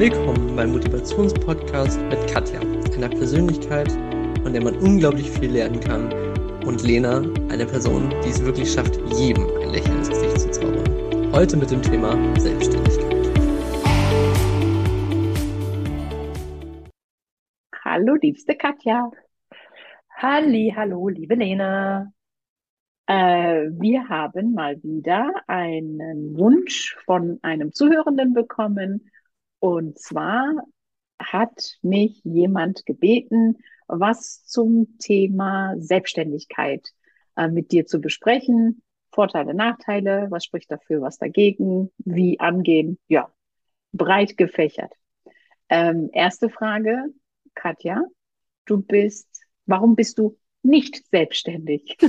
Willkommen beim Motivationspodcast mit Katja, einer Persönlichkeit, von der man unglaublich viel lernen kann, und Lena, eine Person, die es wirklich schafft, jedem ein Lächeln ins Gesicht zu zaubern. Heute mit dem Thema Selbstständigkeit. Hallo, liebste Katja. Halli, hallo, liebe Lena. Äh, wir haben mal wieder einen Wunsch von einem Zuhörenden bekommen. Und zwar hat mich jemand gebeten, was zum Thema Selbstständigkeit äh, mit dir zu besprechen. Vorteile, Nachteile, was spricht dafür, was dagegen, wie angehen. Ja, breit gefächert. Ähm, erste Frage, Katja, du bist, warum bist du nicht selbstständig?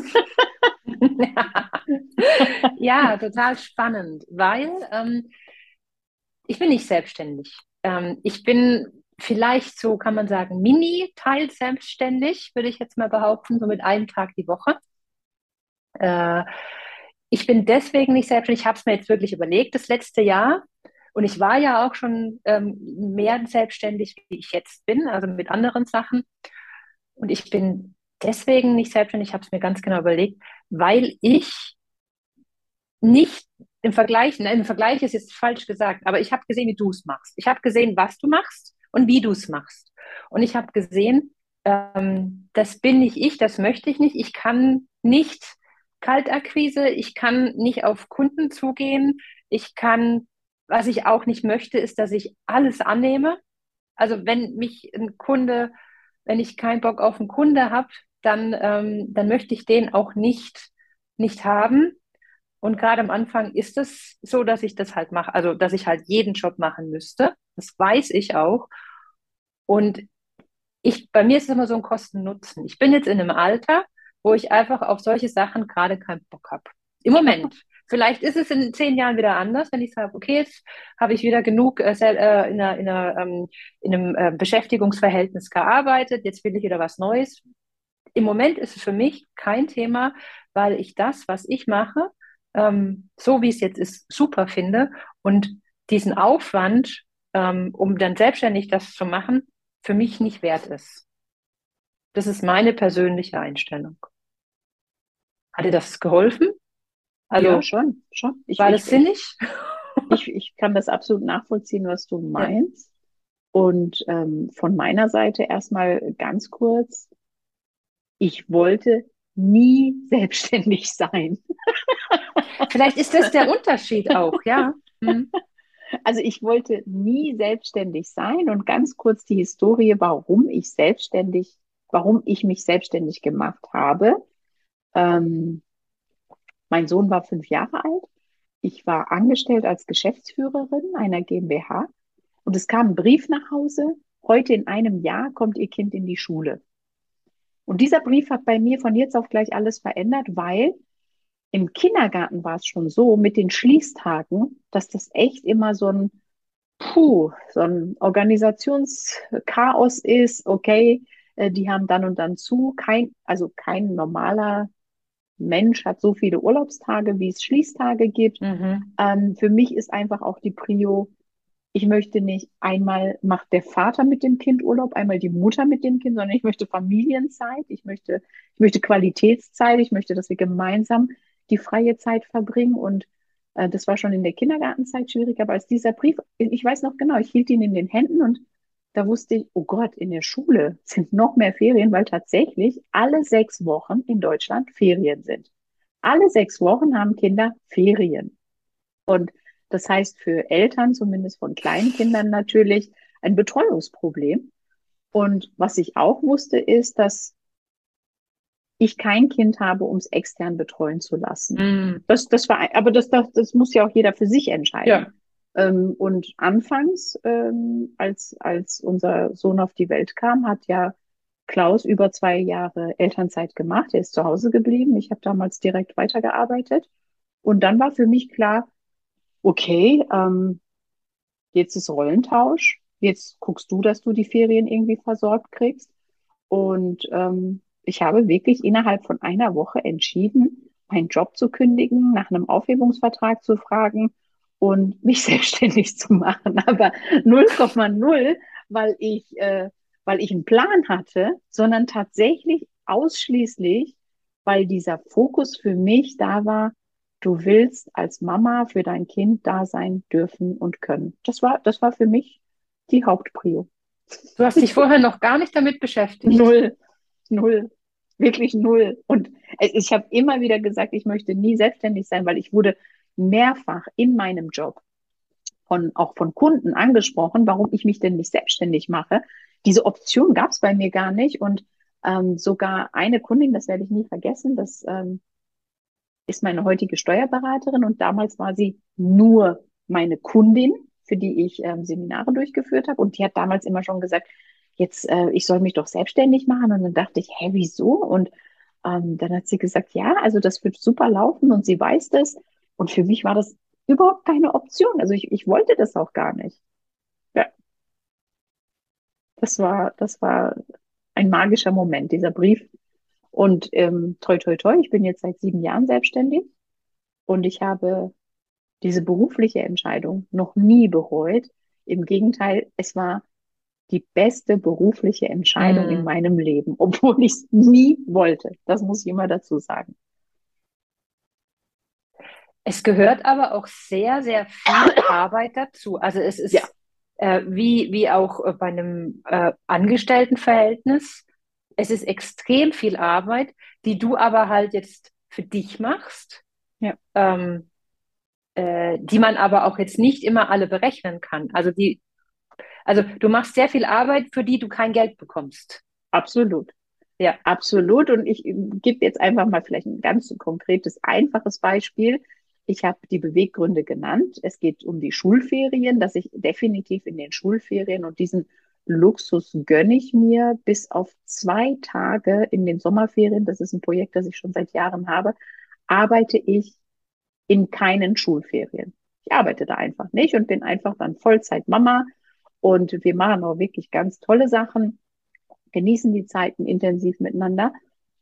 ja, total spannend, weil ähm, ich bin nicht selbstständig. Ähm, ich bin vielleicht so, kann man sagen, mini-teil selbstständig, würde ich jetzt mal behaupten, so mit einem Tag die Woche. Äh, ich bin deswegen nicht selbstständig, ich habe es mir jetzt wirklich überlegt, das letzte Jahr. Und ich war ja auch schon ähm, mehr selbstständig, wie ich jetzt bin, also mit anderen Sachen. Und ich bin deswegen nicht selbstständig, ich habe es mir ganz genau überlegt, weil ich nicht im Vergleich, ne, im Vergleich ist jetzt falsch gesagt, aber ich habe gesehen, wie du es machst. Ich habe gesehen, was du machst und wie du es machst. Und ich habe gesehen, ähm, das bin nicht ich, das möchte ich nicht. Ich kann nicht Kaltakquise, ich kann nicht auf Kunden zugehen, ich kann, was ich auch nicht möchte, ist, dass ich alles annehme. Also wenn mich ein Kunde, wenn ich keinen Bock auf einen Kunde habe, dann, ähm, dann möchte ich den auch nicht, nicht haben. Und gerade am Anfang ist es so, dass ich das halt mache, also dass ich halt jeden Job machen müsste. Das weiß ich auch. Und ich, bei mir ist es immer so ein Kosten-Nutzen. Ich bin jetzt in einem Alter, wo ich einfach auf solche Sachen gerade keinen Bock habe. Im Moment. Vielleicht ist es in zehn Jahren wieder anders, wenn ich sage, okay, jetzt habe ich wieder genug äh, äh in, einer, in, einer, ähm, in einem äh, Beschäftigungsverhältnis gearbeitet, jetzt will ich wieder was Neues im Moment ist es für mich kein Thema, weil ich das, was ich mache, ähm, so wie es jetzt ist, super finde und diesen Aufwand, ähm, um dann selbstständig das zu machen, für mich nicht wert ist. Das ist meine persönliche Einstellung. Hat dir das geholfen? Also ja, schon, schon. Ich, war ich, das sinnig? Ich, ich kann das absolut nachvollziehen, was du meinst. Ja. Und ähm, von meiner Seite erstmal ganz kurz, ich wollte nie selbstständig sein. Vielleicht ist das der Unterschied auch, ja. Mhm. Also ich wollte nie selbstständig sein und ganz kurz die Historie, warum ich selbstständig, warum ich mich selbstständig gemacht habe. Ähm, mein Sohn war fünf Jahre alt. Ich war angestellt als Geschäftsführerin einer GmbH und es kam ein Brief nach Hause. Heute in einem Jahr kommt Ihr Kind in die Schule. Und dieser Brief hat bei mir von jetzt auf gleich alles verändert, weil im Kindergarten war es schon so mit den Schließtagen, dass das echt immer so ein Puh, so ein Organisationschaos ist. Okay, äh, die haben dann und dann zu. Kein, also kein normaler Mensch hat so viele Urlaubstage, wie es Schließtage gibt. Mhm. Ähm, für mich ist einfach auch die Prio, ich möchte nicht einmal macht der Vater mit dem Kind Urlaub, einmal die Mutter mit dem Kind, sondern ich möchte Familienzeit, ich möchte, ich möchte Qualitätszeit, ich möchte, dass wir gemeinsam die freie Zeit verbringen und äh, das war schon in der Kindergartenzeit schwierig, aber als dieser Brief, ich weiß noch genau, ich hielt ihn in den Händen und da wusste ich, oh Gott, in der Schule sind noch mehr Ferien, weil tatsächlich alle sechs Wochen in Deutschland Ferien sind. Alle sechs Wochen haben Kinder Ferien. Und das heißt für Eltern, zumindest von kleinen Kindern natürlich, ein Betreuungsproblem. Und was ich auch wusste, ist, dass ich kein Kind habe, um es extern betreuen zu lassen. Mm. Das, das war, aber das, das, das muss ja auch jeder für sich entscheiden. Ja. Ähm, und anfangs, ähm, als, als unser Sohn auf die Welt kam, hat ja Klaus über zwei Jahre Elternzeit gemacht. Er ist zu Hause geblieben. Ich habe damals direkt weitergearbeitet. Und dann war für mich klar, okay, ähm, jetzt ist Rollentausch, jetzt guckst du, dass du die Ferien irgendwie versorgt kriegst. Und ähm, ich habe wirklich innerhalb von einer Woche entschieden, meinen Job zu kündigen, nach einem Aufhebungsvertrag zu fragen und mich selbstständig zu machen. Aber 0,0, weil ich, äh, weil ich einen Plan hatte, sondern tatsächlich ausschließlich, weil dieser Fokus für mich da war, du willst als Mama für dein Kind da sein dürfen und können. Das war, das war für mich die Hauptprio. Du hast dich vorher noch gar nicht damit beschäftigt. Null, null, wirklich null. Und ich habe immer wieder gesagt, ich möchte nie selbstständig sein, weil ich wurde mehrfach in meinem Job von, auch von Kunden angesprochen, warum ich mich denn nicht selbstständig mache. Diese Option gab es bei mir gar nicht. Und ähm, sogar eine Kundin, das werde ich nie vergessen, das ähm, ist meine heutige Steuerberaterin und damals war sie nur meine Kundin, für die ich ähm, Seminare durchgeführt habe. Und die hat damals immer schon gesagt, jetzt, äh, ich soll mich doch selbstständig machen. Und dann dachte ich, hä, wieso? Und ähm, dann hat sie gesagt, ja, also das wird super laufen und sie weiß das. Und für mich war das überhaupt keine Option. Also ich, ich wollte das auch gar nicht. Ja. Das war, das war ein magischer Moment, dieser Brief. Und ähm, toi, toi, toi, ich bin jetzt seit sieben Jahren selbstständig und ich habe diese berufliche Entscheidung noch nie bereut. Im Gegenteil, es war die beste berufliche Entscheidung mm. in meinem Leben, obwohl ich es nie wollte. Das muss ich immer dazu sagen. Es gehört aber auch sehr, sehr viel Arbeit dazu. Also es ist ja. äh, wie, wie auch äh, bei einem äh, Angestelltenverhältnis. Es ist extrem viel Arbeit, die du aber halt jetzt für dich machst. Ja. Ähm, äh, die man aber auch jetzt nicht immer alle berechnen kann. Also die, also du machst sehr viel Arbeit, für die du kein Geld bekommst. Absolut. Ja, absolut. Und ich gebe jetzt einfach mal vielleicht ein ganz konkretes, einfaches Beispiel. Ich habe die Beweggründe genannt. Es geht um die Schulferien, dass ich definitiv in den Schulferien und diesen Luxus gönne ich mir bis auf zwei Tage in den Sommerferien. Das ist ein Projekt, das ich schon seit Jahren habe. Arbeite ich in keinen Schulferien. Ich arbeite da einfach nicht und bin einfach dann Vollzeit Mama. Und wir machen auch wirklich ganz tolle Sachen, genießen die Zeiten intensiv miteinander.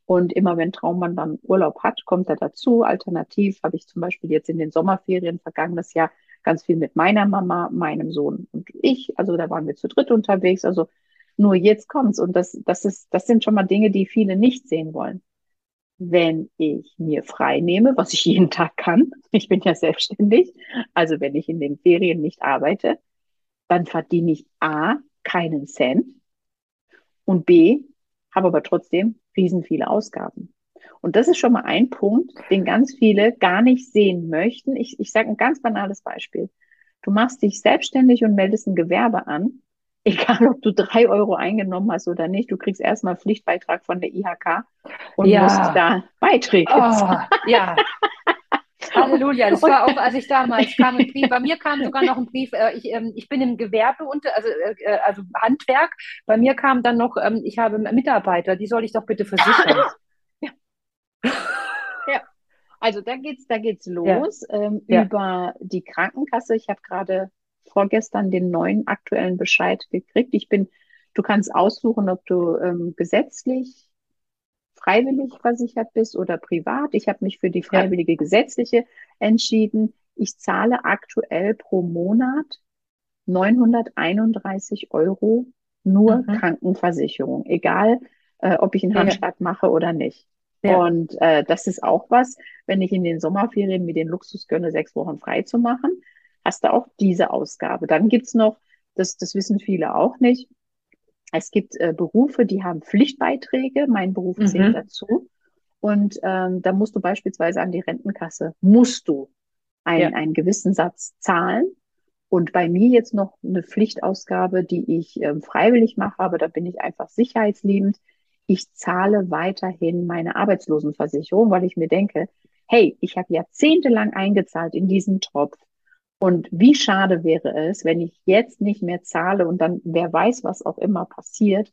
Und immer wenn Traummann dann Urlaub hat, kommt er dazu. Alternativ habe ich zum Beispiel jetzt in den Sommerferien vergangenes Jahr ganz viel mit meiner Mama, meinem Sohn und ich. Also da waren wir zu dritt unterwegs. Also nur jetzt kommt's. Und das, das ist, das sind schon mal Dinge, die viele nicht sehen wollen. Wenn ich mir frei nehme, was ich jeden Tag kann, ich bin ja selbstständig, also wenn ich in den Ferien nicht arbeite, dann verdiene ich A, keinen Cent und B, habe aber trotzdem riesen viele Ausgaben. Und das ist schon mal ein Punkt, den ganz viele gar nicht sehen möchten. Ich, ich sage ein ganz banales Beispiel. Du machst dich selbstständig und meldest ein Gewerbe an. Egal, ob du drei Euro eingenommen hast oder nicht, du kriegst erstmal Pflichtbeitrag von der IHK und ja. musst da Beiträge oh, Ja, Halleluja, das war auch, als ich damals kam, ein Brief, bei mir kam sogar noch ein Brief, äh, ich, ähm, ich bin im Gewerbe, unter, also, äh, äh, also Handwerk, bei mir kam dann noch, ähm, ich habe Mitarbeiter, die soll ich doch bitte versichern. Ja. ja. Also da geht's, da geht's los ja. Ähm, ja. über die Krankenkasse. Ich habe gerade vorgestern den neuen aktuellen Bescheid gekriegt. Ich bin, du kannst aussuchen, ob du ähm, gesetzlich freiwillig versichert bist oder privat. Ich habe mich für die freiwillige gesetzliche entschieden. Ich zahle aktuell pro Monat 931 Euro nur mhm. Krankenversicherung, egal äh, ob ich einen Handschlag ja. mache oder nicht. Ja. Und äh, das ist auch was, wenn ich in den Sommerferien mir den Luxus gönne, sechs Wochen frei zu machen, hast du auch diese Ausgabe. Dann gibt's noch, das, das wissen viele auch nicht, es gibt äh, Berufe, die haben Pflichtbeiträge, mein Beruf mhm. zählt dazu. Und ähm, da musst du beispielsweise an die Rentenkasse, musst du ein, ja. einen gewissen Satz zahlen. Und bei mir jetzt noch eine Pflichtausgabe, die ich ähm, freiwillig mache, aber da bin ich einfach sicherheitsliebend. Ich zahle weiterhin meine Arbeitslosenversicherung, weil ich mir denke, hey, ich habe jahrzehntelang eingezahlt in diesen Topf. Und wie schade wäre es, wenn ich jetzt nicht mehr zahle und dann wer weiß, was auch immer passiert.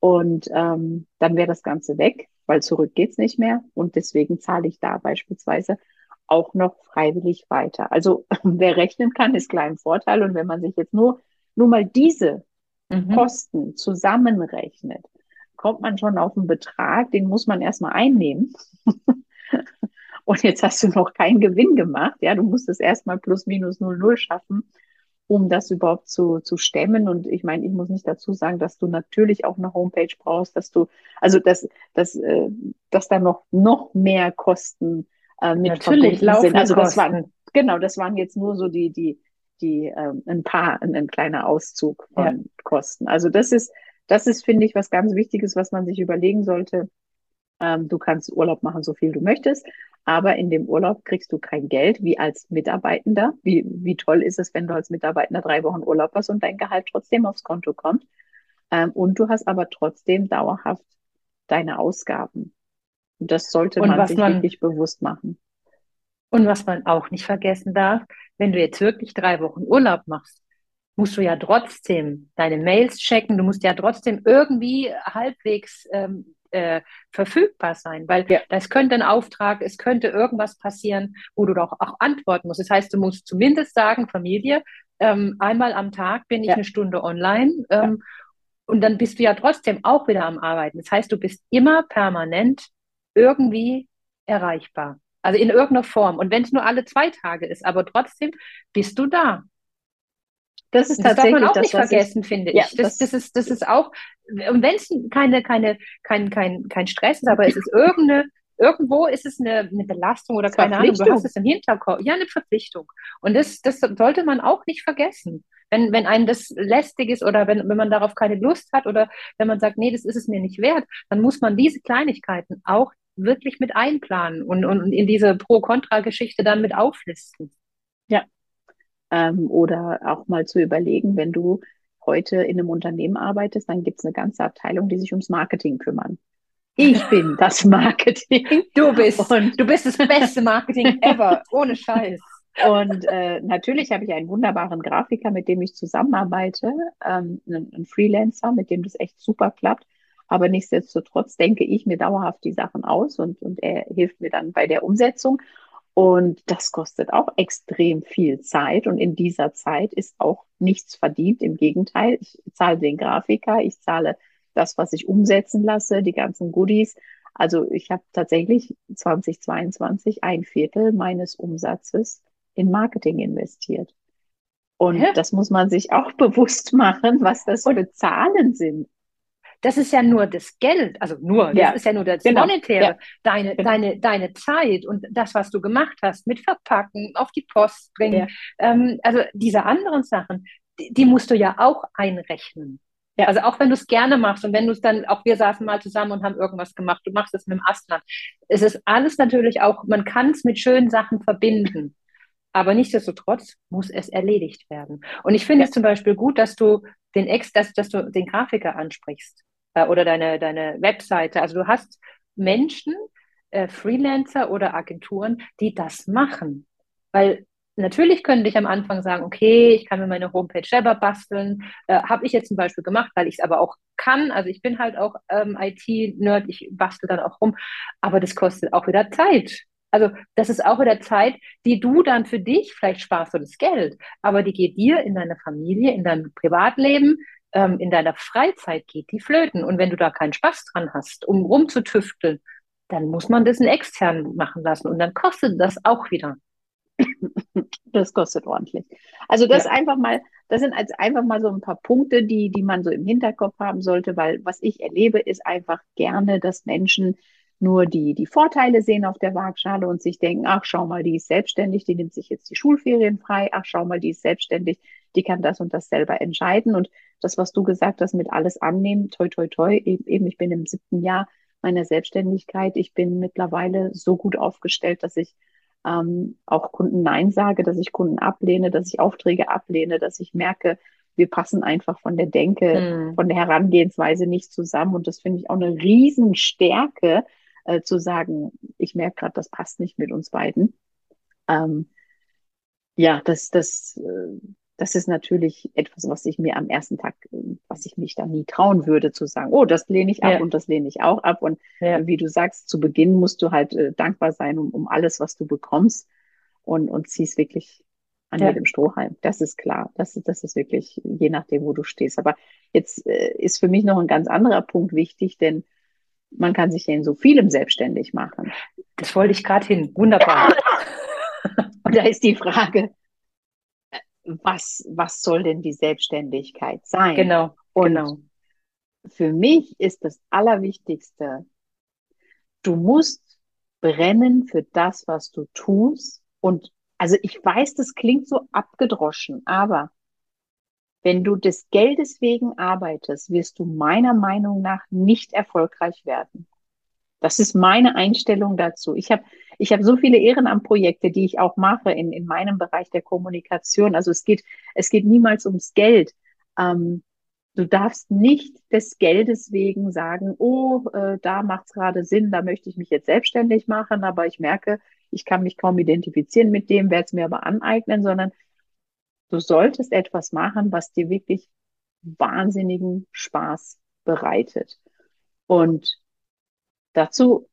Und ähm, dann wäre das Ganze weg, weil zurück geht's nicht mehr. Und deswegen zahle ich da beispielsweise auch noch freiwillig weiter. Also wer rechnen kann, ist klein Vorteil. Und wenn man sich jetzt nur, nur mal diese mhm. Kosten zusammenrechnet, kommt man schon auf einen Betrag, den muss man erstmal einnehmen. und jetzt hast du noch keinen Gewinn gemacht. Ja, du musst es erstmal plus minus null null schaffen, um das überhaupt zu, zu stemmen. Und ich meine, ich muss nicht dazu sagen, dass du natürlich auch eine Homepage brauchst, dass du, also dass, dass, äh, dass da noch, noch mehr Kosten äh, mit natürlich verbunden sind. Also das Kosten. waren, genau, das waren jetzt nur so die, die, die ähm, ein paar, ein, ein kleiner Auszug von Ja. Kosten. Also das ist, das ist, finde ich, was ganz Wichtiges, was man sich überlegen sollte. Ähm, du kannst Urlaub machen, so viel du möchtest, aber in dem Urlaub kriegst du kein Geld, wie als Mitarbeitender. Wie, wie toll ist es, wenn du als Mitarbeitender drei Wochen Urlaub hast und dein Gehalt trotzdem aufs Konto kommt. Ähm, und du hast aber trotzdem dauerhaft deine Ausgaben. Und das sollte Und man sich man- wirklich bewusst machen. Und was man auch nicht vergessen darf, wenn du jetzt wirklich drei Wochen Urlaub machst, musst du ja trotzdem deine Mails checken, du musst ja trotzdem irgendwie halbwegs ähm, äh, verfügbar sein, weil Ja. das könnte ein Auftrag, es könnte irgendwas passieren, wo du doch auch antworten musst. Das heißt, du musst zumindest sagen, Familie, ähm, einmal am Tag bin ich Ja. eine Stunde online ähm, und dann bist du ja trotzdem auch wieder am Arbeiten. Das heißt, du bist immer permanent irgendwie erreichbar. Also in irgendeiner Form. Und wenn es nur alle zwei Tage ist, aber trotzdem bist du da. Das ist das darf man tatsächlich auch das, nicht was ich, vergessen, finde Ja, ich. Das, das- das ist, das ist auch, und wenn es keine, keine, kein, kein, kein Stress ist, aber es ist irgendeine, irgendwo ist es eine, eine Belastung oder keine Ahnung, du hast es im Hinterkopf. Ja, eine Verpflichtung. Und das, das sollte man auch nicht vergessen. Wenn, wenn einem das lästig ist oder wenn, wenn man darauf keine Lust hat oder wenn man sagt, nee, das ist es mir nicht wert, dann muss man diese Kleinigkeiten auch wirklich mit einplanen und, und in diese Pro-Kontra-Geschichte dann mit auflisten. Ähm, oder auch mal zu überlegen, wenn du heute in einem Unternehmen arbeitest, dann gibt es eine ganze Abteilung, die sich ums Marketing kümmern. Ich bin das Marketing. Du bist, Und- du bist das beste Marketing ever, ohne Scheiß. Und äh, natürlich habe ich einen wunderbaren Grafiker, mit dem ich zusammenarbeite, ähm, einen, einen Freelancer, mit dem das echt super klappt. Aber nichtsdestotrotz denke ich mir dauerhaft die Sachen aus und, und er hilft mir dann bei der Umsetzung. Und das kostet auch extrem viel Zeit. Und in dieser Zeit ist auch nichts verdient. Im Gegenteil, ich zahle den Grafiker, ich zahle das, was ich umsetzen lasse, die ganzen Goodies. Also ich habe tatsächlich 2022 ein Viertel meines Umsatzes in Marketing investiert. Und Hä? das muss man sich auch bewusst machen, was das für Zahlen sind. Das ist ja nur das Geld, also nur, Ja, das ist ja nur das genau, Monetäre, ja, deine, genau. deine, deine Zeit und das, was du gemacht hast, mit Verpacken, auf die Post bringen. Ja. Ähm, also diese anderen Sachen, die, die musst du ja auch einrechnen. Ja. Also auch wenn du es gerne machst und wenn du es dann, auch wir saßen mal zusammen und haben irgendwas gemacht, du machst es mit dem Astland. Es ist alles natürlich auch, man kann es mit schönen Sachen verbinden. Aber nichtsdestotrotz muss es erledigt werden. Und ich finde Ja. es zum Beispiel gut, dass du den Ex, dass, dass du den Grafiker ansprichst äh, oder deine, deine Webseite. Also du hast Menschen, äh, Freelancer oder Agenturen, die das machen. Weil natürlich können dich am Anfang sagen, okay, ich kann mir meine Homepage selber basteln. Äh, Habe ich jetzt zum Beispiel gemacht, weil ich es aber auch kann. Also ich bin halt auch ähm, IT-Nerd, ich bastel dann auch rum. Aber das kostet auch wieder Zeit. Also das ist auch wieder Zeit, die du dann für dich, vielleicht sparst du das Geld, aber die geht dir in deiner Familie, in deinem Privatleben, ähm, in deiner Freizeit geht die flöten. Und wenn du da keinen Spaß dran hast, um rumzutüfteln, dann muss man das einen externen machen lassen und dann kostet das auch wieder. Das kostet ordentlich. Also das Ja. einfach mal, das sind als einfach mal so ein paar Punkte, die, die man so im Hinterkopf haben sollte, weil was ich erlebe, ist einfach gerne, dass Menschen nur die, die Vorteile sehen auf der Waagschale und sich denken, ach, schau mal, die ist selbstständig, die nimmt sich jetzt die Schulferien frei, ach, schau mal, die ist selbstständig, die kann das und das selber entscheiden. Und das, was du gesagt hast, mit alles annehmen, toi, toi, toi, eben, ich bin im siebten Jahr meiner Selbstständigkeit, ich bin mittlerweile so gut aufgestellt, dass ich ähm, auch Kunden Nein sage, dass ich Kunden ablehne, dass ich Aufträge ablehne, dass ich merke, wir passen einfach von der Denke, Hm. von der Herangehensweise nicht zusammen. Und das finde ich auch eine Riesenstärke, äh, zu sagen, ich merke gerade, das passt nicht mit uns beiden. Ähm, ja, das, das, äh, das ist natürlich etwas, was ich mir am ersten Tag, äh, was ich mich da nie trauen würde, zu sagen, oh, das lehne ich ab Ja. und das lehne ich auch ab. Und Ja. wie du sagst, zu Beginn musst du halt äh, dankbar sein um, um alles, was du bekommst und, und ziehst wirklich an Ja. jedem Strohhalm. Das ist klar. Das, ist- das ist wirklich je nachdem, wo du stehst. Aber jetzt äh, ist für mich noch ein ganz anderer Punkt wichtig, denn man kann sich ja in so vielem selbstständig machen. Das wollte ich gerade hin. Wunderbar. Und da ist die Frage, was, was soll denn die Selbstständigkeit sein? Genau. Und genau. für mich ist das Allerwichtigste, du musst brennen für das, was du tust. Und also ich weiß, das klingt so abgedroschen, aber wenn du des Geldes wegen arbeitest, wirst du meiner Meinung nach nicht erfolgreich werden. Das ist meine Einstellung dazu. Ich habe ich hab so viele Ehrenamtprojekte, die ich auch mache in, in meinem Bereich der Kommunikation. Also es geht, es geht niemals ums Geld. Ähm, du darfst nicht des Geldes wegen sagen, oh, äh, da macht es gerade Sinn, da möchte ich mich jetzt selbstständig machen, aber ich merke, ich kann mich kaum identifizieren mit dem, werde es mir aber aneignen, sondern du solltest etwas machen, was dir wirklich wahnsinnigen Spaß bereitet. Und Dazu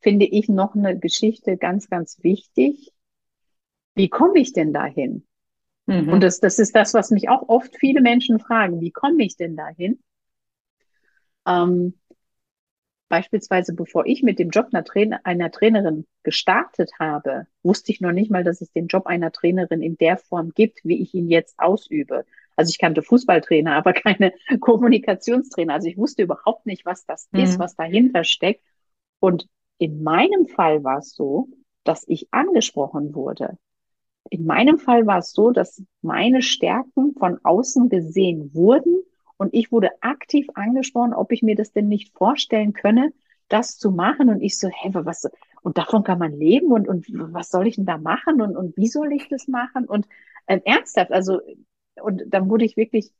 finde ich noch eine Geschichte ganz, ganz wichtig. Wie komme ich denn dahin? Mhm. Und das, das ist das, was mich auch oft viele Menschen fragen. Wie komme ich denn dahin? Ähm, beispielsweise, bevor ich mit dem Job einer, Trainer, einer Trainerin gestartet habe, wusste ich noch nicht mal, dass es den Job einer Trainerin in der Form gibt, wie ich ihn jetzt ausübe. Also ich kannte Fußballtrainer, aber keine Kommunikationstrainer. Also ich wusste überhaupt nicht, was das mhm. ist, was dahinter steckt. Und in meinem Fall war es so, dass ich angesprochen wurde. In meinem Fall war es so, dass meine Stärken von außen gesehen wurden und ich wurde aktiv angesprochen, ob ich mir das denn nicht vorstellen könne, das zu machen. Und ich so, hä, was, und davon kann man leben und, und was soll ich denn da machen und, und wie soll ich das machen? Und äh, ernsthaft, also und dann wurde ich wirklich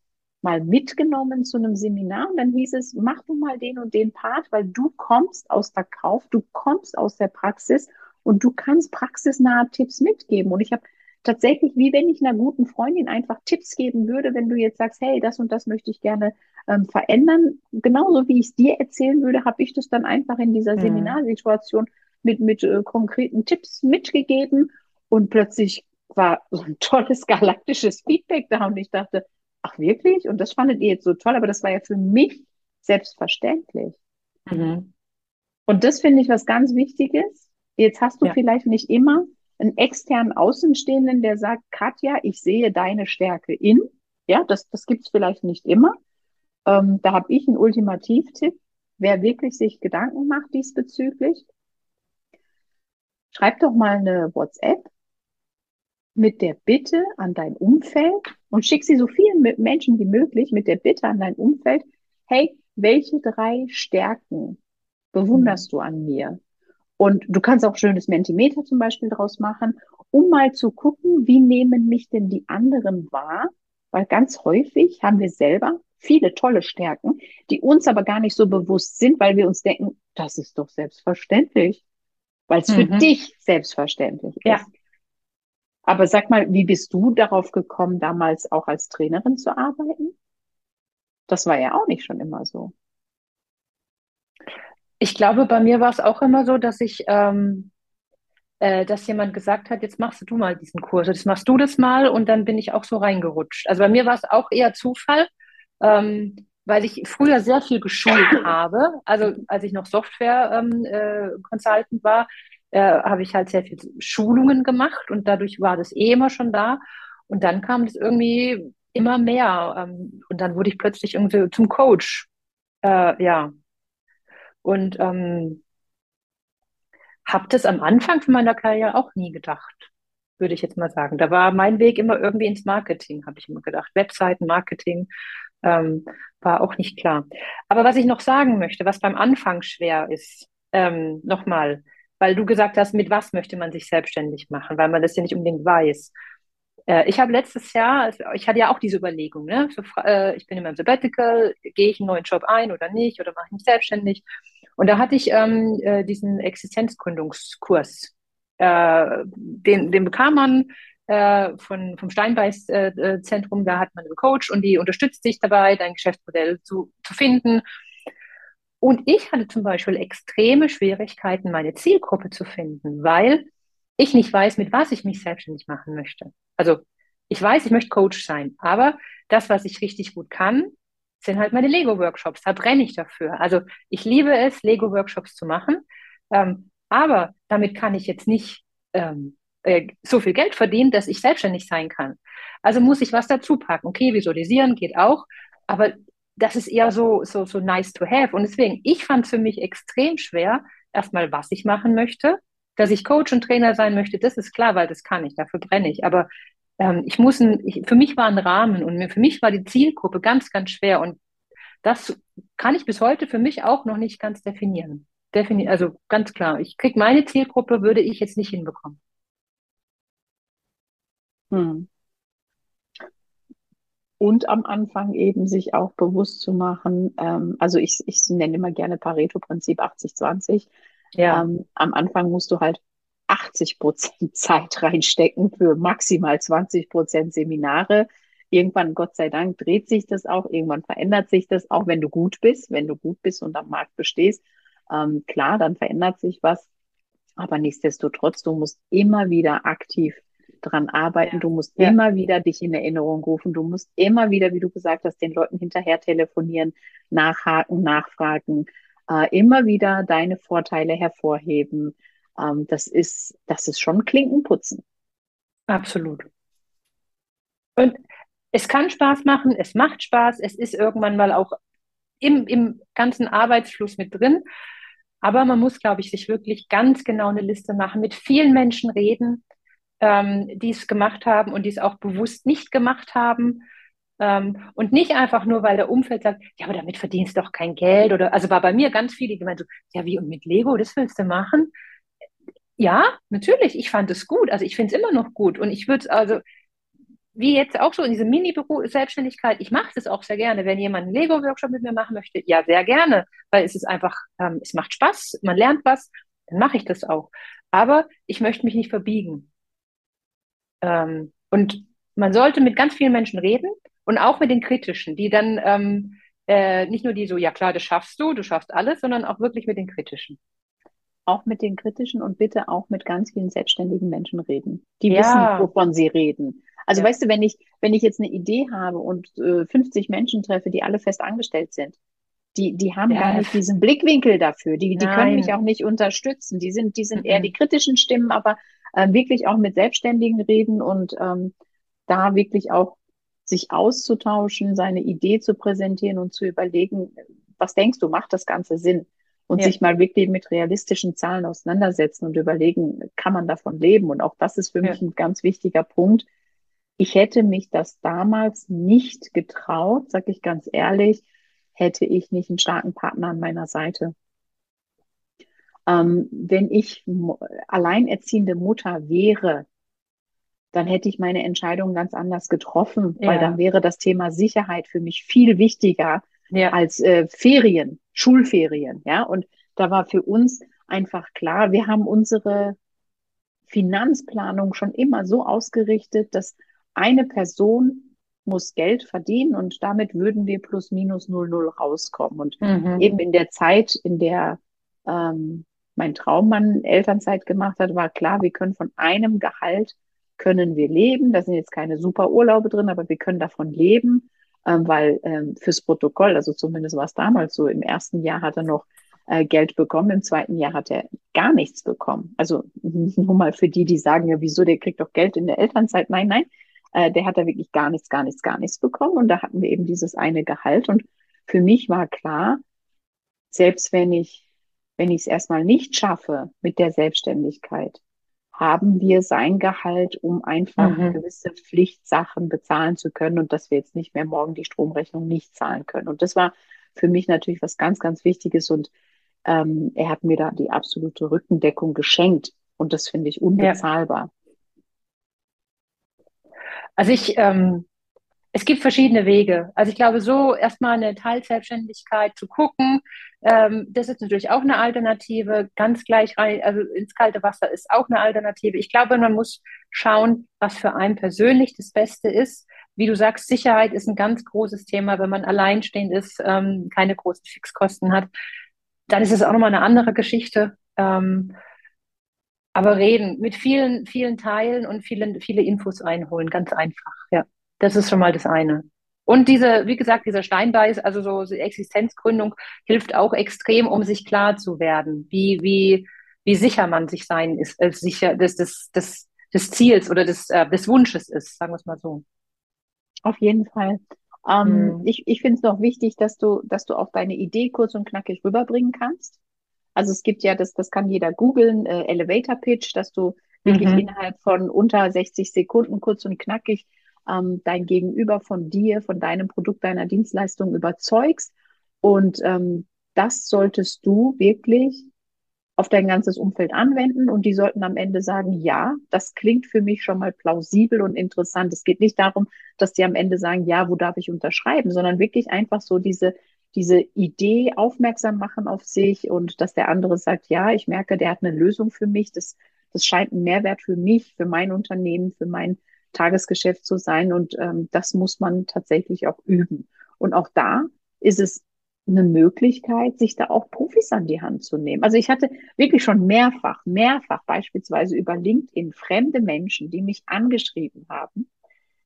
mal mitgenommen zu einem Seminar und dann hieß es, mach du mal den und den Part, weil du kommst aus der Kauf, du kommst aus der Praxis und du kannst praxisnahe Tipps mitgeben. Und ich habe tatsächlich, wie wenn ich einer guten Freundin einfach Tipps geben würde, wenn du jetzt sagst, hey, das und das möchte ich gerne ähm, verändern, genauso wie ich es dir erzählen würde, habe ich das dann einfach in dieser mhm. Seminarsituation mit, mit äh, konkreten Tipps mitgegeben und plötzlich war so ein tolles galaktisches Feedback da und ich dachte, ach wirklich? Und das fandet ihr jetzt so toll, aber das war ja für mich selbstverständlich. Mhm. Und das finde ich was ganz Wichtiges. Jetzt hast du ja. vielleicht nicht immer einen externen Außenstehenden, der sagt, Katja, ich sehe deine Stärke in. Ja, das, das gibt's vielleicht nicht immer. Ähm, da habe ich einen Ultimativtipp. Wer wirklich sich Gedanken macht diesbezüglich, schreib doch mal eine WhatsApp mit der Bitte an dein Umfeld und schick sie so vielen Menschen wie möglich mit der Bitte an dein Umfeld, hey, welche drei Stärken bewunderst mhm. du an mir? Und du kannst auch schönes Mentimeter zum Beispiel draus machen, um mal zu gucken, wie nehmen mich denn die anderen wahr? Weil ganz häufig haben wir selber viele tolle Stärken, die uns aber gar nicht so bewusst sind, weil wir uns denken, das ist doch selbstverständlich, weil es mhm. für dich selbstverständlich ist. Aber sag mal, wie bist du darauf gekommen, damals auch als Trainerin zu arbeiten? Das war ja auch nicht schon immer so. Ich glaube, bei mir war es auch immer so, dass ich, ähm, äh, dass jemand gesagt hat, jetzt machst du mal diesen Kurs, jetzt machst du das mal und dann bin ich auch so reingerutscht. Also bei mir war es auch eher Zufall, ähm, weil ich früher sehr viel geschult habe. Also als ich noch Software ähm, äh, Consultant war, äh, habe ich halt sehr viel Schulungen gemacht und dadurch war das eh immer schon da. Und dann kam das irgendwie immer mehr. Ähm, und dann wurde ich plötzlich irgendwie zum Coach. Äh, ja. Und ähm, habe das am Anfang von meiner Karriere auch nie gedacht, würde ich jetzt mal sagen. Da war mein Weg immer irgendwie ins Marketing, habe ich immer gedacht. Webseiten, Marketing ähm, war auch nicht klar. Aber was ich noch sagen möchte, was beim Anfang schwer ist, ähm, nochmal, weil du gesagt hast, mit was möchte man sich selbstständig machen, weil man das ja nicht unbedingt weiß. Äh, ich habe letztes Jahr, also ich hatte ja auch diese Überlegung, ne? Äh, ich bin in meinem Sabbatical, gehe ich einen neuen Job ein oder nicht, oder mache ich mich selbstständig? Und da hatte ich ähm, äh, diesen Existenzgründungskurs. Den, den bekam man von, vom Steinbeiß-Zentrum, da hat man einen Coach und die unterstützt dich dabei, dein Geschäftsmodell zu, zu finden und ich hatte zum Beispiel extreme Schwierigkeiten, meine Zielgruppe zu finden, weil ich nicht weiß, mit was ich mich selbstständig machen möchte. Also ich weiß, ich möchte Coach sein, aber das, was ich richtig gut kann, sind halt meine Lego-Workshops. Da brenne ich dafür. Also ich liebe es, Lego-Workshops zu machen. Ähm, Aber damit kann ich jetzt nicht ähm, äh, so viel Geld verdienen, dass ich selbstständig sein kann. Also muss ich was dazu packen. Okay, visualisieren geht auch, aber das ist eher so, so, so nice to have. Und deswegen, ich fand es für mich extrem schwer, erstmal, was ich machen möchte. Dass ich Coach und Trainer sein möchte, das ist klar, weil das kann ich, dafür brenne ich. Aber ähm, ich muss ein, ich, für mich war ein Rahmen und mir, für mich war die Zielgruppe ganz, ganz schwer. Und das kann ich bis heute für mich auch noch nicht ganz definieren. Defini also ganz klar, ich kriege meine Zielgruppe, würde ich jetzt nicht hinbekommen. Hm. Und am Anfang eben sich auch bewusst zu machen, ähm, also ich, ich nenne immer gerne Pareto-Prinzip 80-20. Ja. Ähm, am Anfang musst du halt 80 Prozent Zeit reinstecken für maximal 20 Prozent Seminare. Irgendwann, Gott sei Dank, dreht sich das auch. Irgendwann verändert sich das auch, wenn du gut bist, wenn du gut bist und am Markt bestehst. Ähm, klar, dann verändert sich was. Aber nichtsdestotrotz, du musst immer wieder aktiv dran arbeiten. Ja. Du musst ja. immer wieder dich in Erinnerung rufen. Du musst immer wieder, wie du gesagt hast, den Leuten hinterher telefonieren, nachhaken, nachfragen, äh, immer wieder deine Vorteile hervorheben. Ähm, das ist, das ist schon Klinkenputzen. Absolut. Und es kann Spaß machen, es macht Spaß, es ist irgendwann mal auch im, im ganzen Arbeitsfluss mit drin. Aber man muss, glaube ich, sich wirklich ganz genau eine Liste machen, mit vielen Menschen reden, ähm, die es gemacht haben und die es auch bewusst nicht gemacht haben. Ähm, und nicht einfach nur, weil der Umfeld sagt, ja, aber damit verdienst du doch kein Geld. Oder also war bei mir ganz viele, die meinen so, ja, wie und mit Lego, das willst du machen? Ja, natürlich, ich fand es gut. Also ich finde es immer noch gut. Und ich würde es also, wie jetzt auch so in diese Mini-Selbstständigkeit, ich mache das auch sehr gerne. Wenn jemand einen Lego-Workshop mit mir machen möchte, ja, sehr gerne, weil es ist einfach, ähm, es macht Spaß, man lernt was, dann mache ich das auch. Aber ich möchte mich nicht verbiegen. Ähm, und man sollte mit ganz vielen Menschen reden und auch mit den Kritischen, die dann ähm, äh, nicht nur die so, ja klar, das schaffst du, du schaffst alles, sondern auch wirklich mit den Kritischen. Auch mit den Kritischen und bitte auch mit ganz vielen selbstständigen Menschen reden, die ja. wissen, wovon sie reden. Also ja. weißt du, wenn ich, wenn ich jetzt eine Idee habe und äh, 50 Menschen treffe, die alle fest angestellt sind, die, die haben ja. gar nicht diesen Blickwinkel dafür. Die, die können mich auch nicht unterstützen. Die sind, die sind eher die kritischen Stimmen, aber äh, wirklich auch mit Selbstständigen reden und ähm, da wirklich auch sich auszutauschen, seine Idee zu präsentieren und zu überlegen, was denkst du, macht das Ganze Sinn? Und ja. sich mal wirklich mit realistischen Zahlen auseinandersetzen und überlegen, kann man davon leben? Und auch das ist für ja. mich ein ganz wichtiger Punkt. Ich hätte mich das damals nicht getraut, sag ich ganz ehrlich, hätte ich nicht einen starken Partner an meiner Seite. Ähm, wenn ich alleinerziehende Mutter wäre, dann hätte ich meine Entscheidung ganz anders getroffen, ja. weil dann wäre das Thema Sicherheit für mich viel wichtiger ja. als äh, Ferien, Schulferien, ja. Und da war für uns einfach klar, wir haben unsere Finanzplanung schon immer so ausgerichtet, dass eine Person muss Geld verdienen und damit würden wir plus minus null null rauskommen. Und mhm. eben in der Zeit, in der ähm, mein Traummann Elternzeit gemacht hat, war klar, wir können von einem Gehalt können wir leben. Da sind jetzt keine super Urlaube drin, aber wir können davon leben, ähm, weil ähm, fürs Protokoll, also zumindest war es damals so, im ersten Jahr hat er noch äh, Geld bekommen, im zweiten Jahr hat er gar nichts bekommen. Also nur mal für die, die sagen, ja, wieso, der kriegt doch Geld in der Elternzeit. Nein, nein, äh, der hat da wirklich gar nichts, gar nichts, gar nichts bekommen. Und da hatten wir eben dieses eine Gehalt. Und für mich war klar, selbst wenn ich wenn ich es erstmal nicht schaffe mit der Selbstständigkeit, haben wir sein Gehalt, um einfach mhm. gewisse Pflichtsachen bezahlen zu können und dass wir jetzt nicht mehr morgen die Stromrechnung nicht zahlen können. Und das war für mich natürlich was ganz, ganz Wichtiges und ähm, er hat mir da die absolute Rückendeckung geschenkt und das finde ich unbezahlbar. Also ich ähm, es gibt verschiedene Wege. Also ich glaube, so erstmal eine Teilselbstständigkeit zu gucken, ähm, das ist natürlich auch eine Alternative. Ganz gleich rein, also ins kalte Wasser ist auch eine Alternative. Ich glaube, man muss schauen, was für einen persönlich das Beste ist. Wie du sagst, Sicherheit ist ein ganz großes Thema, wenn man alleinstehend ist, ähm, keine großen Fixkosten hat. Dann ist es auch nochmal eine andere Geschichte. Ähm, aber reden mit vielen, vielen Teilen und vielen, viele Infos einholen, ganz einfach, ja. Das ist schon mal das eine. Und diese, wie gesagt, dieser Steinbeiß, also so Existenzgründung hilft auch extrem, um sich klar zu werden. Wie, wie, wie sicher man sich sein ist, äh, sicher des, des, des, des Ziels oder des, äh, des Wunsches ist, sagen wir es mal so. Auf jeden Fall. Ähm, hm. Ich, ich finde es noch wichtig, dass du, dass du auch deine Idee kurz und knackig rüberbringen kannst. Also es gibt ja, das, das kann jeder googeln, äh, Elevator Pitch, dass du wirklich mhm. innerhalb von unter 60 Sekunden kurz und knackig ähm, dein Gegenüber von dir, von deinem Produkt, deiner Dienstleistung überzeugst. Und ähm, das solltest du wirklich auf dein ganzes Umfeld anwenden und die sollten am Ende sagen, ja, das klingt für mich schon mal plausibel und interessant. Es geht nicht darum, dass die am Ende sagen, ja, wo darf ich unterschreiben, sondern wirklich einfach so diese, diese Idee aufmerksam machen auf sich und dass der andere sagt, ja, ich merke, der hat eine Lösung für mich, das, das scheint ein Mehrwert für mich, für mein Unternehmen, für mein Tagesgeschäft zu sein und ähm, das muss man tatsächlich auch üben. Und auch da ist es eine Möglichkeit, sich da auch Profis an die Hand zu nehmen. Also ich hatte wirklich schon mehrfach, mehrfach beispielsweise über LinkedIn fremde Menschen, die mich angeschrieben haben,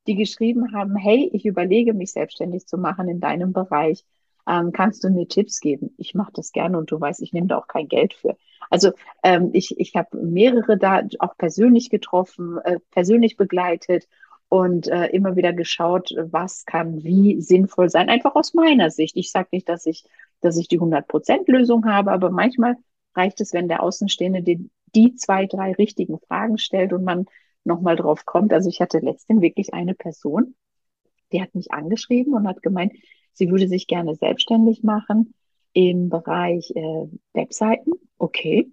die geschrieben haben, hey, ich überlege mich selbstständig zu machen in deinem Bereich. Ähm, kannst du mir Tipps geben? Ich mache das gerne und du weißt, ich nehme da auch kein Geld für. Also ähm, ich, ich habe mehrere da auch persönlich getroffen, äh, persönlich begleitet und äh, immer wieder geschaut, was kann wie sinnvoll sein, einfach aus meiner Sicht. Ich sage nicht, dass ich, dass ich die 100%-Lösung habe, aber manchmal reicht es, wenn der Außenstehende die, die zwei, drei richtigen Fragen stellt und man nochmal drauf kommt. Also ich hatte letztens wirklich eine Person, die hat mich angeschrieben und hat gemeint, sie würde sich gerne selbstständig machen im Bereich äh, Webseiten. Okay.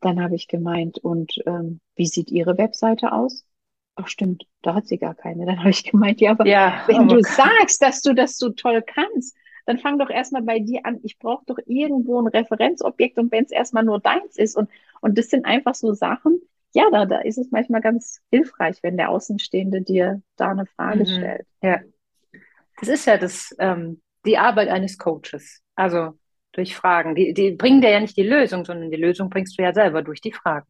Dann habe ich gemeint, und ähm, wie sieht Ihre Webseite aus? ach stimmt, da hat sie gar keine. Dann habe ich gemeint, ja, aber ja, wenn oh du Gott. sagst, dass du das so toll kannst, dann fang doch erstmal bei dir an. Ich brauche doch irgendwo ein Referenzobjekt und wenn es erstmal nur deins ist und, und das sind einfach so Sachen, ja, da, da ist es manchmal ganz hilfreich, wenn der Außenstehende dir da eine Frage mhm. stellt. Ja. Das ist ja das, ähm, die Arbeit eines Coaches. Also durch Fragen. Die, die bringen dir ja nicht die Lösung, sondern die Lösung bringst du ja selber durch die Fragen.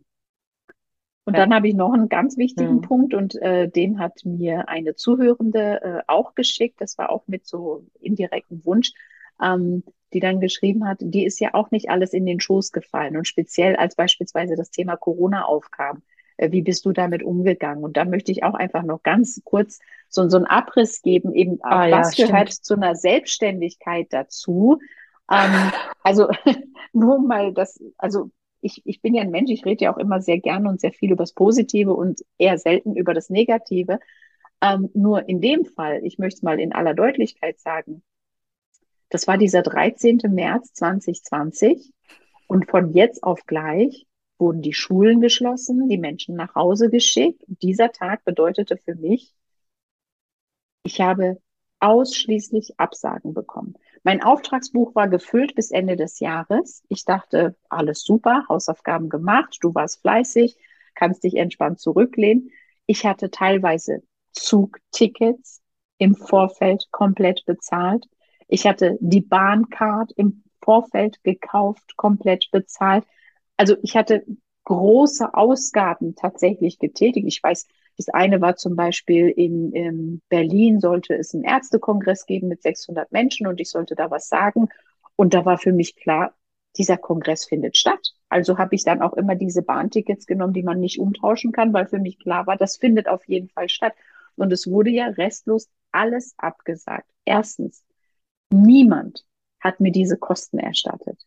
Und ja. dann habe ich noch einen ganz wichtigen mhm. Punkt und äh, den hat mir eine Zuhörende äh, auch geschickt. Das war auch mit so indirektem Wunsch, ähm, die dann geschrieben hat, die ist ja auch nicht alles in den Schoß gefallen. Und speziell als beispielsweise das Thema Corona aufkam. Äh, wie bist du damit umgegangen? Und da möchte ich auch einfach noch ganz kurz so, so einen Abriss geben, eben ah, was ja, gehört zu einer Selbstständigkeit dazu. Ähm, also nur mal das, also ich, ich bin ja ein Mensch, ich rede ja auch immer sehr gerne und sehr viel über das Positive und eher selten über das Negative. Ähm, nur in dem Fall, ich möchte es mal in aller Deutlichkeit sagen, das war dieser 13. März 2020 und von jetzt auf gleich wurden die Schulen geschlossen, die Menschen nach Hause geschickt. Und dieser Tag bedeutete für mich, ich habe ausschließlich Absagen bekommen. Mein Auftragsbuch war gefüllt bis Ende des Jahres. Ich dachte, alles super, Hausaufgaben gemacht, du warst fleißig, kannst dich entspannt zurücklehnen. Ich hatte teilweise Zugtickets im Vorfeld komplett bezahlt. Ich hatte die Bahncard im Vorfeld gekauft, komplett bezahlt. Also ich hatte große Ausgaben tatsächlich getätigt. Ich weiß, das eine war zum Beispiel in, in Berlin sollte es einen Ärztekongress geben mit 600 Menschen und ich sollte da was sagen. Und da war für mich klar, dieser Kongress findet statt. Also habe ich dann auch immer diese Bahntickets genommen, die man nicht umtauschen kann, weil für mich klar war, das findet auf jeden Fall statt. Und es wurde ja restlos alles abgesagt. Erstens, niemand hat mir diese Kosten erstattet.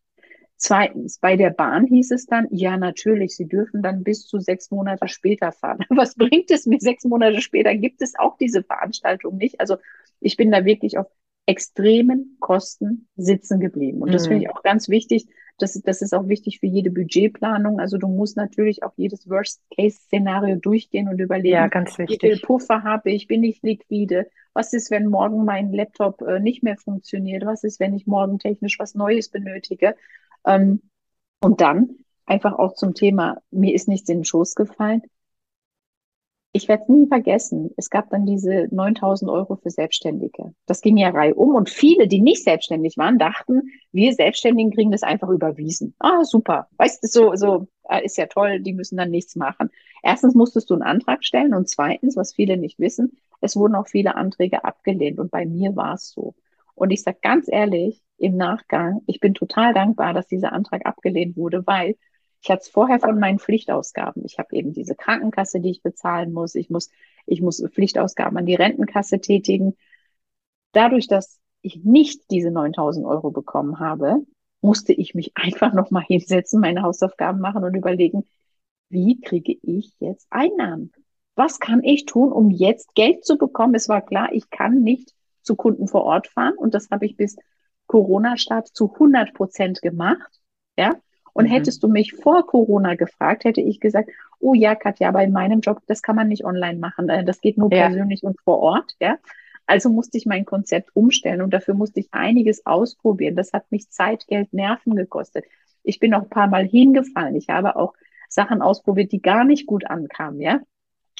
Zweitens, bei der Bahn hieß es dann, ja, natürlich, Sie dürfen dann bis zu sechs Monate später fahren. Was bringt es mir? Sechs Monate später gibt es auch diese Veranstaltung nicht. Also ich bin da wirklich auf extremen Kosten sitzen geblieben. Und das mhm. finde ich auch ganz wichtig. Das, das ist auch wichtig für jede Budgetplanung. Also du musst natürlich auch jedes Worst-Case-Szenario durchgehen und überlegen, ja, ganz wichtig. wie viel Puffer habe ich, bin ich liquide, was ist, wenn morgen mein Laptop äh, nicht mehr funktioniert, was ist, wenn ich morgen technisch was Neues benötige. Ähm, und dann einfach auch zum Thema, mir ist nichts in den Schoß gefallen. Ich werde es nie vergessen. Es gab dann diese 9000 Euro für Selbstständige. Das ging ja Reihe um und viele, die nicht selbstständig waren, dachten, wir Selbstständigen kriegen das einfach überwiesen. Ah, super. Weißt du, so, so äh, ist ja toll, die müssen dann nichts machen. Erstens musstest du einen Antrag stellen und zweitens, was viele nicht wissen, es wurden auch viele Anträge abgelehnt und bei mir war es so. Und ich sage ganz ehrlich, im Nachgang, ich bin total dankbar, dass dieser Antrag abgelehnt wurde, weil Ich hatte es vorher von meinen Pflichtausgaben. Ich habe eben diese Krankenkasse, die ich bezahlen muss. Ich muss, ich muss Pflichtausgaben an die Rentenkasse tätigen. Dadurch, dass ich nicht diese 9000 Euro bekommen habe, musste ich mich einfach nochmal hinsetzen, meine Hausaufgaben machen und überlegen, wie kriege ich jetzt Einnahmen? Was kann ich tun, um jetzt Geld zu bekommen? Es war klar, ich kann nicht zu Kunden vor Ort fahren und das habe ich bis Corona-Start zu 100 Prozent gemacht. Ja, und mhm. hättest du mich vor Corona gefragt, hätte ich gesagt, oh ja, Katja, aber in meinem Job, das kann man nicht online machen. Äh, das geht nur ja. persönlich und vor Ort. Ja. Also musste ich mein Konzept umstellen und dafür musste ich einiges ausprobieren. Das hat mich Zeit, Geld, Nerven gekostet. Ich bin auch ein paar Mal hingefallen. Ich habe auch Sachen ausprobiert, die gar nicht gut ankamen, ja.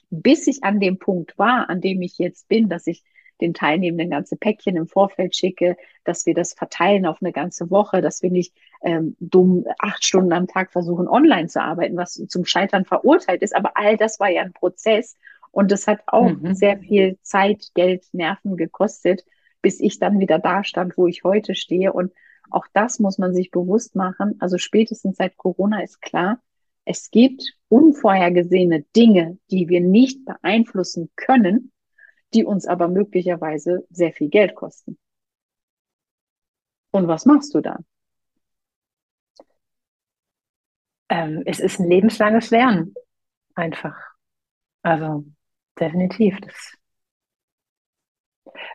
Bis ich an dem Punkt war, an dem ich jetzt bin, dass ich den Teilnehmenden ganze Päckchen im Vorfeld schicke, dass wir das verteilen auf eine ganze Woche, dass wir nicht ähm, dumm acht Stunden am Tag versuchen, online zu arbeiten, was zum Scheitern verurteilt ist. Aber all das war ja ein Prozess und das hat auch mhm. sehr viel Zeit, Geld, Nerven gekostet, bis ich dann wieder da stand, wo ich heute stehe. Und auch das muss man sich bewusst machen. Also spätestens seit Corona ist klar, es gibt unvorhergesehene Dinge, die wir nicht beeinflussen können, die uns aber möglicherweise sehr viel Geld kosten. Und was machst du dann? Ähm, es ist ein lebenslanges Lernen, einfach. Also definitiv. Das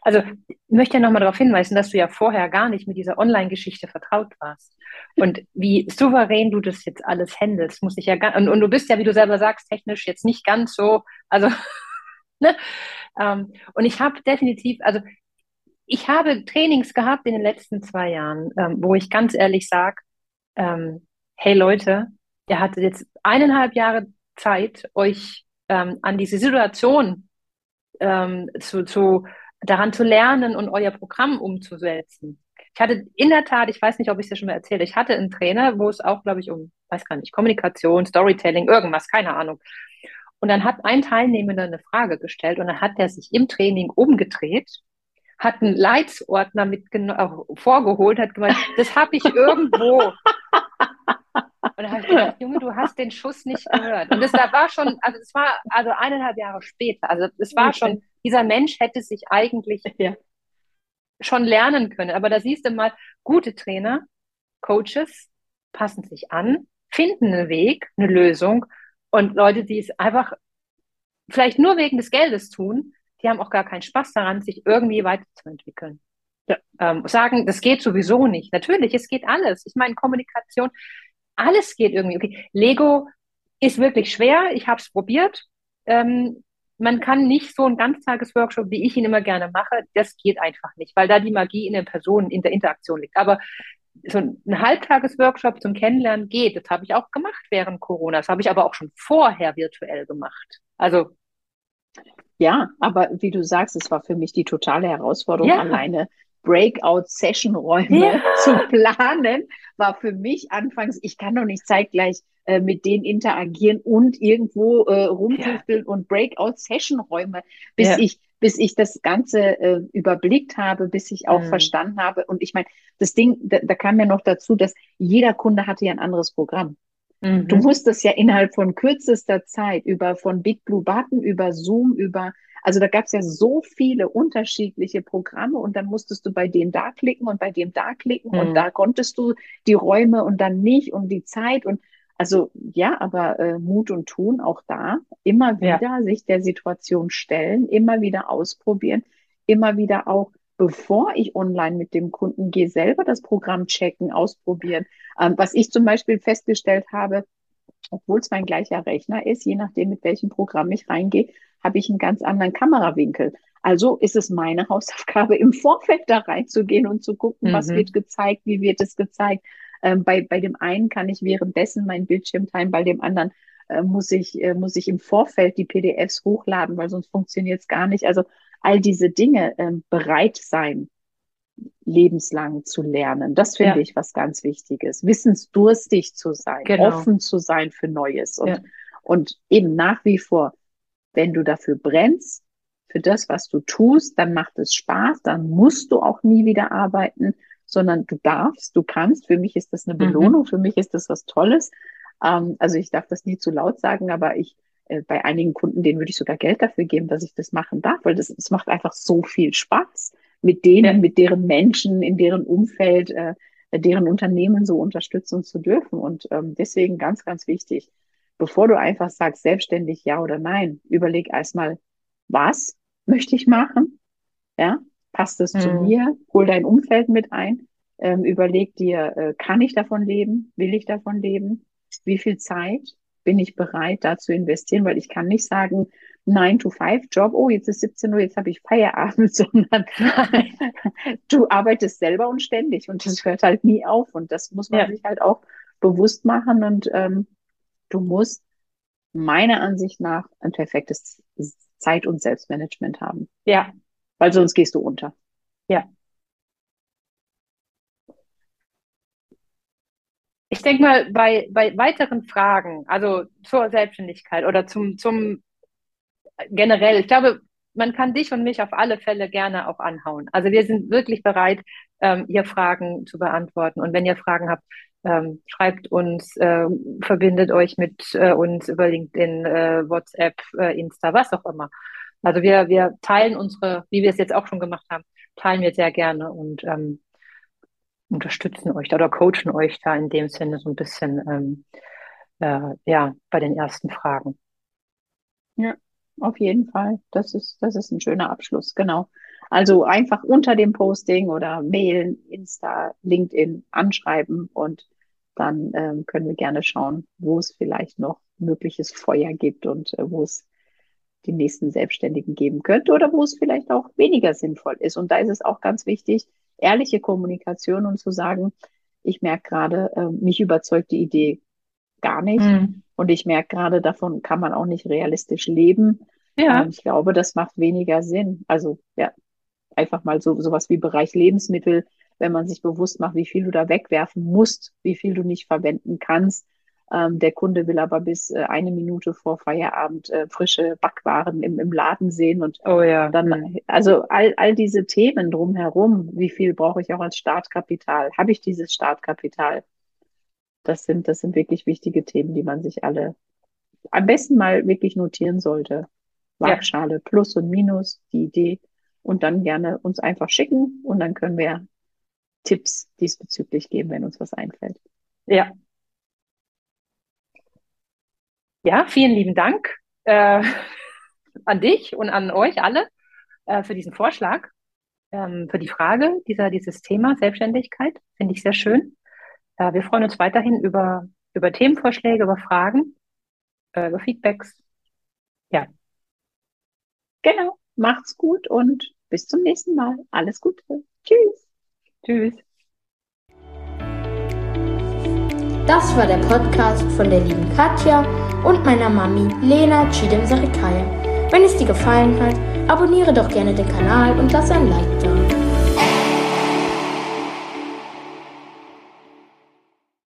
also ich möchte ja nochmal darauf hinweisen, dass du ja vorher gar nicht mit dieser Online-Geschichte vertraut warst. Und wie souverän du das jetzt alles handelst, muss ich ja gar und, und du bist ja, wie du selber sagst, technisch jetzt nicht ganz so, also ne? Ähm, und ich habe definitiv, also ich habe Trainings gehabt in den letzten zwei Jahren, ähm, wo ich ganz ehrlich sage, ähm, hey Leute, ihr hattet jetzt eineinhalb Jahre Zeit, euch ähm, an diese Situation ähm, zu, zu, daran zu lernen und euer Programm umzusetzen. Ich hatte in der Tat, ich weiß nicht, ob ich es dir schon mal erzähle, ich hatte einen Trainer, wo es auch, glaube ich, um, weiß gar nicht, Kommunikation, Storytelling, irgendwas, keine Ahnung. Und dann hat ein Teilnehmender eine Frage gestellt und dann hat er sich im Training umgedreht, hat einen Leitsordner mit äh, vorgeholt, hat gemeint, das habe ich irgendwo. Und dann habe ich gedacht, Junge, du hast den Schuss nicht gehört. Und das da war schon, also es war also eineinhalb Jahre später. Also es war schon, dieser Mensch hätte sich eigentlich ja. schon lernen können. Aber da siehst du mal, gute Trainer, Coaches passen sich an, finden einen Weg, eine Lösung. Und Leute, die es einfach vielleicht nur wegen des Geldes tun, die haben auch gar keinen Spaß daran, sich irgendwie weiterzuentwickeln. Ja. Ähm, sagen, das geht sowieso nicht. Natürlich, es geht alles. Ich meine, Kommunikation, alles geht irgendwie. Okay, Lego ist wirklich schwer. Ich habe es probiert. Ähm, man kann nicht so ein Ganztagesworkshop, wie ich ihn immer gerne mache, das geht einfach nicht, weil da die Magie in den Personen, in der Interaktion liegt. Aber so ein Halbtagesworkshop zum Kennenlernen geht. Das habe ich auch gemacht während Corona. Das habe ich aber auch schon vorher virtuell gemacht. Also ja, aber wie du sagst, es war für mich die totale Herausforderung, ja. alleine Breakout-Session-Räume ja. zu planen, war für mich anfangs, ich kann doch nicht zeitgleich äh, mit denen interagieren und irgendwo äh, rumtüfteln ja. und Breakout-Session-Räume, bis ich bis ich das Ganze äh, überblickt habe, bis ich auch mhm. verstanden habe. Und ich meine, das Ding, da, da kam ja noch dazu, dass jeder Kunde hatte ja ein anderes Programm. Mhm. Du musstest ja innerhalb von kürzester Zeit über von Big Blue Button, über Zoom, über also da gab es ja so viele unterschiedliche Programme und dann musstest du bei dem da klicken und bei dem da klicken mhm. und da konntest du die Räume und dann nicht und die Zeit und also ja, aber äh, Mut und Tun auch da, immer wieder ja. sich der Situation stellen, immer wieder ausprobieren, immer wieder auch, bevor ich online mit dem Kunden gehe, selber das Programm checken, ausprobieren. Ähm, was ich zum Beispiel festgestellt habe, obwohl es mein gleicher Rechner ist, je nachdem, mit welchem Programm ich reingehe, habe ich einen ganz anderen Kamerawinkel. Also ist es meine Hausaufgabe, im Vorfeld da reinzugehen und zu gucken, mhm. was wird gezeigt, wie wird es gezeigt. Ähm, bei, bei dem einen kann ich währenddessen meinen Bildschirm teilen, bei dem anderen äh, muss, ich, äh, muss ich im Vorfeld die PDFs hochladen, weil sonst funktioniert es gar nicht. Also all diese Dinge äh, bereit sein, lebenslang zu lernen. Das finde ja. ich was ganz Wichtiges. Wissensdurstig zu sein, genau. offen zu sein für Neues und, ja. und eben nach wie vor wenn du dafür brennst, für das, was du tust, dann macht es Spaß, dann musst du auch nie wieder arbeiten, sondern du darfst, du kannst. Für mich ist das eine. Belohnung, mhm. für mich ist das was Tolles. Ähm, also ich darf das nie zu laut sagen, aber ich äh, bei einigen Kunden, denen würde ich sogar Geld dafür geben, dass ich das machen darf, weil das, das macht einfach so viel Spaß, mit denen, mit deren Menschen, in deren Umfeld, äh, deren Unternehmen so unterstützen zu dürfen. Und ähm, deswegen ganz, ganz wichtig, bevor du einfach sagst, selbstständig ja oder nein, überleg erstmal, was möchte ich machen? Ja, passt es mhm. zu mir? Hol dein Umfeld mit ein. Ähm, überleg dir, äh, kann ich davon leben? Will ich davon leben? Wie viel Zeit bin ich bereit, da zu investieren? Weil ich kann nicht sagen, 9 to 5 Job, oh, jetzt ist 17 Uhr, jetzt habe ich Feierabend, sondern du arbeitest selber und ständig und das hört halt nie auf. Und das muss man ja. sich halt auch bewusst machen. Und ähm, du musst meiner Ansicht nach ein perfektes Zeit- und Selbstmanagement haben. Ja. Weil sonst gehst du unter. Ja. Ich denke mal, bei, bei weiteren Fragen, also zur Selbstständigkeit oder zum, zum generell, ich glaube, man kann dich und mich auf alle Fälle gerne auch anhauen. Also wir sind wirklich bereit, ähm, ihr Fragen zu beantworten. Und wenn ihr Fragen habt, ähm, schreibt uns, äh, verbindet euch mit äh, uns über LinkedIn, äh, WhatsApp, äh, Insta, was auch immer. Also wir, wir teilen unsere, wie wir es jetzt auch schon gemacht haben, teilen wir sehr gerne und ähm, unterstützen euch oder coachen euch da in dem Sinne so ein bisschen ähm, äh, ja, bei den ersten Fragen. Ja, auf jeden Fall. Das ist, das ist ein schöner Abschluss, genau. Also einfach unter dem Posting oder mailen, Insta, LinkedIn anschreiben und dann ähm, können wir gerne schauen, wo es vielleicht noch mögliches Feuer gibt und äh, wo es die nächsten Selbstständigen geben könnte oder wo es vielleicht auch weniger sinnvoll ist. Und da ist es auch ganz wichtig, ehrliche Kommunikation und zu sagen, ich merke gerade, äh, mich überzeugt die Idee gar nicht. Mhm. Und ich merke gerade, davon kann man auch nicht realistisch leben. Ja. Ähm, ich glaube, das macht weniger Sinn. Also ja, einfach mal so sowas wie Bereich Lebensmittel, wenn man sich bewusst macht, wie viel du da wegwerfen musst, wie viel du nicht verwenden kannst. Ähm, der Kunde will aber bis äh, eine Minute vor Feierabend äh, frische Backwaren im, im Laden sehen und oh ja. dann, also all, all diese Themen drumherum, wie viel brauche ich auch als Startkapital? Habe ich dieses Startkapital? Das sind, das sind wirklich wichtige Themen, die man sich alle am besten mal wirklich notieren sollte. Waagschale, ja. Plus und Minus, die Idee und dann gerne uns einfach schicken und dann können wir Tipps diesbezüglich geben, wenn uns was einfällt. Ja. Ja, vielen lieben Dank äh, an dich und an euch alle äh, für diesen Vorschlag, ähm, für die Frage dieser, dieses Thema Selbstständigkeit. Finde ich sehr schön. Äh, wir freuen uns weiterhin über, über Themenvorschläge, über Fragen, äh, über Feedbacks. Ja. Genau. Macht's gut und bis zum nächsten Mal. Alles Gute. Tschüss. Tschüss. Das war der Podcast von der lieben Katja und meiner Mami Lena Chidem Sarikaya. Wenn es dir gefallen hat, abonniere doch gerne den Kanal und lass ein Like da.